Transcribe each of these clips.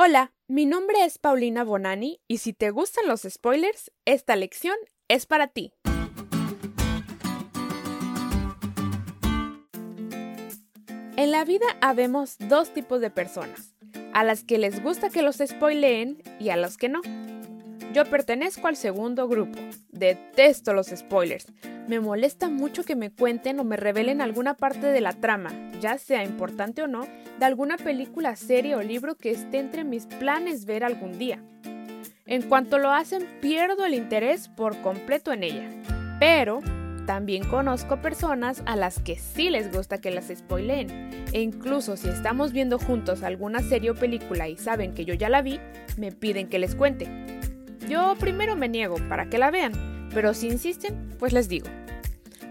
Hola, mi nombre es Paulina Bonani y si te gustan los spoilers, esta lección es para ti. En la vida habemos dos tipos de personas, a las que les gusta que los spoileen y a los que no. Yo pertenezco al segundo grupo. Detesto los spoilers. Me molesta mucho que me cuenten o me revelen alguna parte de la trama, ya sea importante o no, de alguna película, serie o libro que esté entre mis planes ver algún día. En cuanto lo hacen, pierdo el interés por completo en ella. Pero también conozco personas a las que sí les gusta que las spoileen. E incluso si estamos viendo juntos alguna serie o película y saben que yo ya la vi, me piden que les cuente. Yo primero me niego para que la vean, pero si insisten, pues les digo.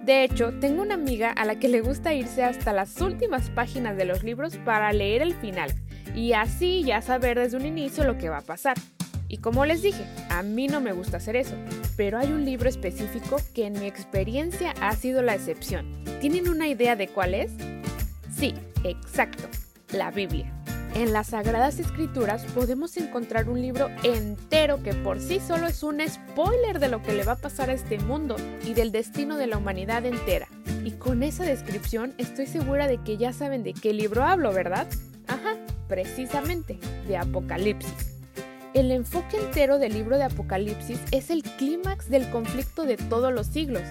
De hecho, tengo una amiga a la que le gusta irse hasta las últimas páginas de los libros para leer el final, y así ya saber desde un inicio lo que va a pasar. Y como les dije, a mí no me gusta hacer eso, pero hay un libro específico que en mi experiencia ha sido la excepción. ¿Tienen una idea de cuál es? Sí, exacto, la Biblia. En las Sagradas Escrituras podemos encontrar un libro entero que por sí solo es un spoiler de lo que le va a pasar a este mundo y del destino de la humanidad entera. Y con esa descripción estoy segura de que ya saben de qué libro hablo, ¿verdad? Ajá, precisamente, de Apocalipsis. El enfoque entero del libro de Apocalipsis es el clímax del conflicto de todos los siglos,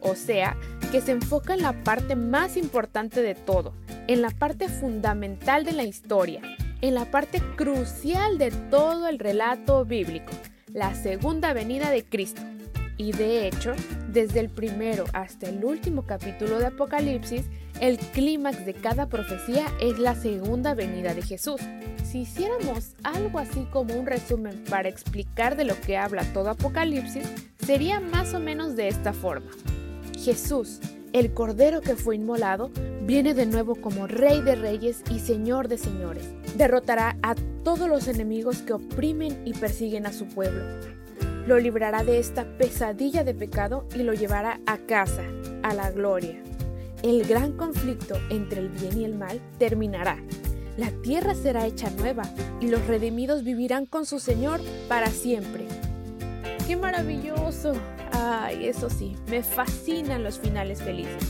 o sea, que se enfoca en la parte más importante de todo, en la parte fundamental de la historia, en la parte crucial de todo el relato bíblico, la segunda venida de Cristo. Y de hecho, desde el primero hasta el último capítulo de Apocalipsis, el clímax de cada profecía es la segunda venida de Jesús. Si hiciéramos algo así como un resumen para explicar de lo que habla todo Apocalipsis, sería más o menos de esta forma. Jesús, el Cordero que fue inmolado, viene de nuevo como Rey de Reyes y Señor de Señores. Derrotará a todos los enemigos que oprimen y persiguen a su pueblo. Lo librará de esta pesadilla de pecado y lo llevará a casa, a la gloria. El gran conflicto entre el bien y el mal terminará. La tierra será hecha nueva y los redimidos vivirán con su Señor para siempre. ¡Qué maravilloso! Ay, eso sí, me fascinan los finales felices.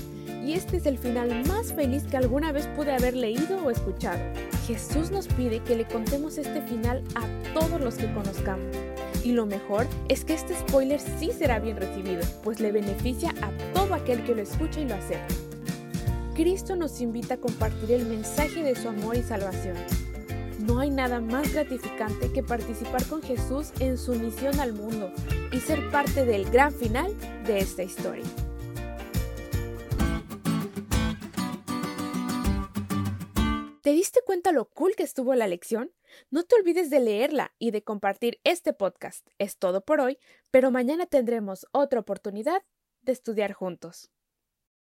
Y este es el final más feliz que alguna vez pude haber leído o escuchado. Jesús nos pide que le contemos este final a todos los que conozcamos. Y lo mejor es que este spoiler sí será bien recibido, pues le beneficia a todo aquel que lo escucha y lo acepta. Cristo nos invita a compartir el mensaje de su amor y salvación. No hay nada más gratificante que participar con Jesús en su misión al mundo y ser parte del gran final de esta historia. ¿Te diste cuenta lo cool que estuvo la lección? No te olvides de leerla y de compartir este podcast. Es todo por hoy, pero mañana tendremos otra oportunidad de estudiar juntos.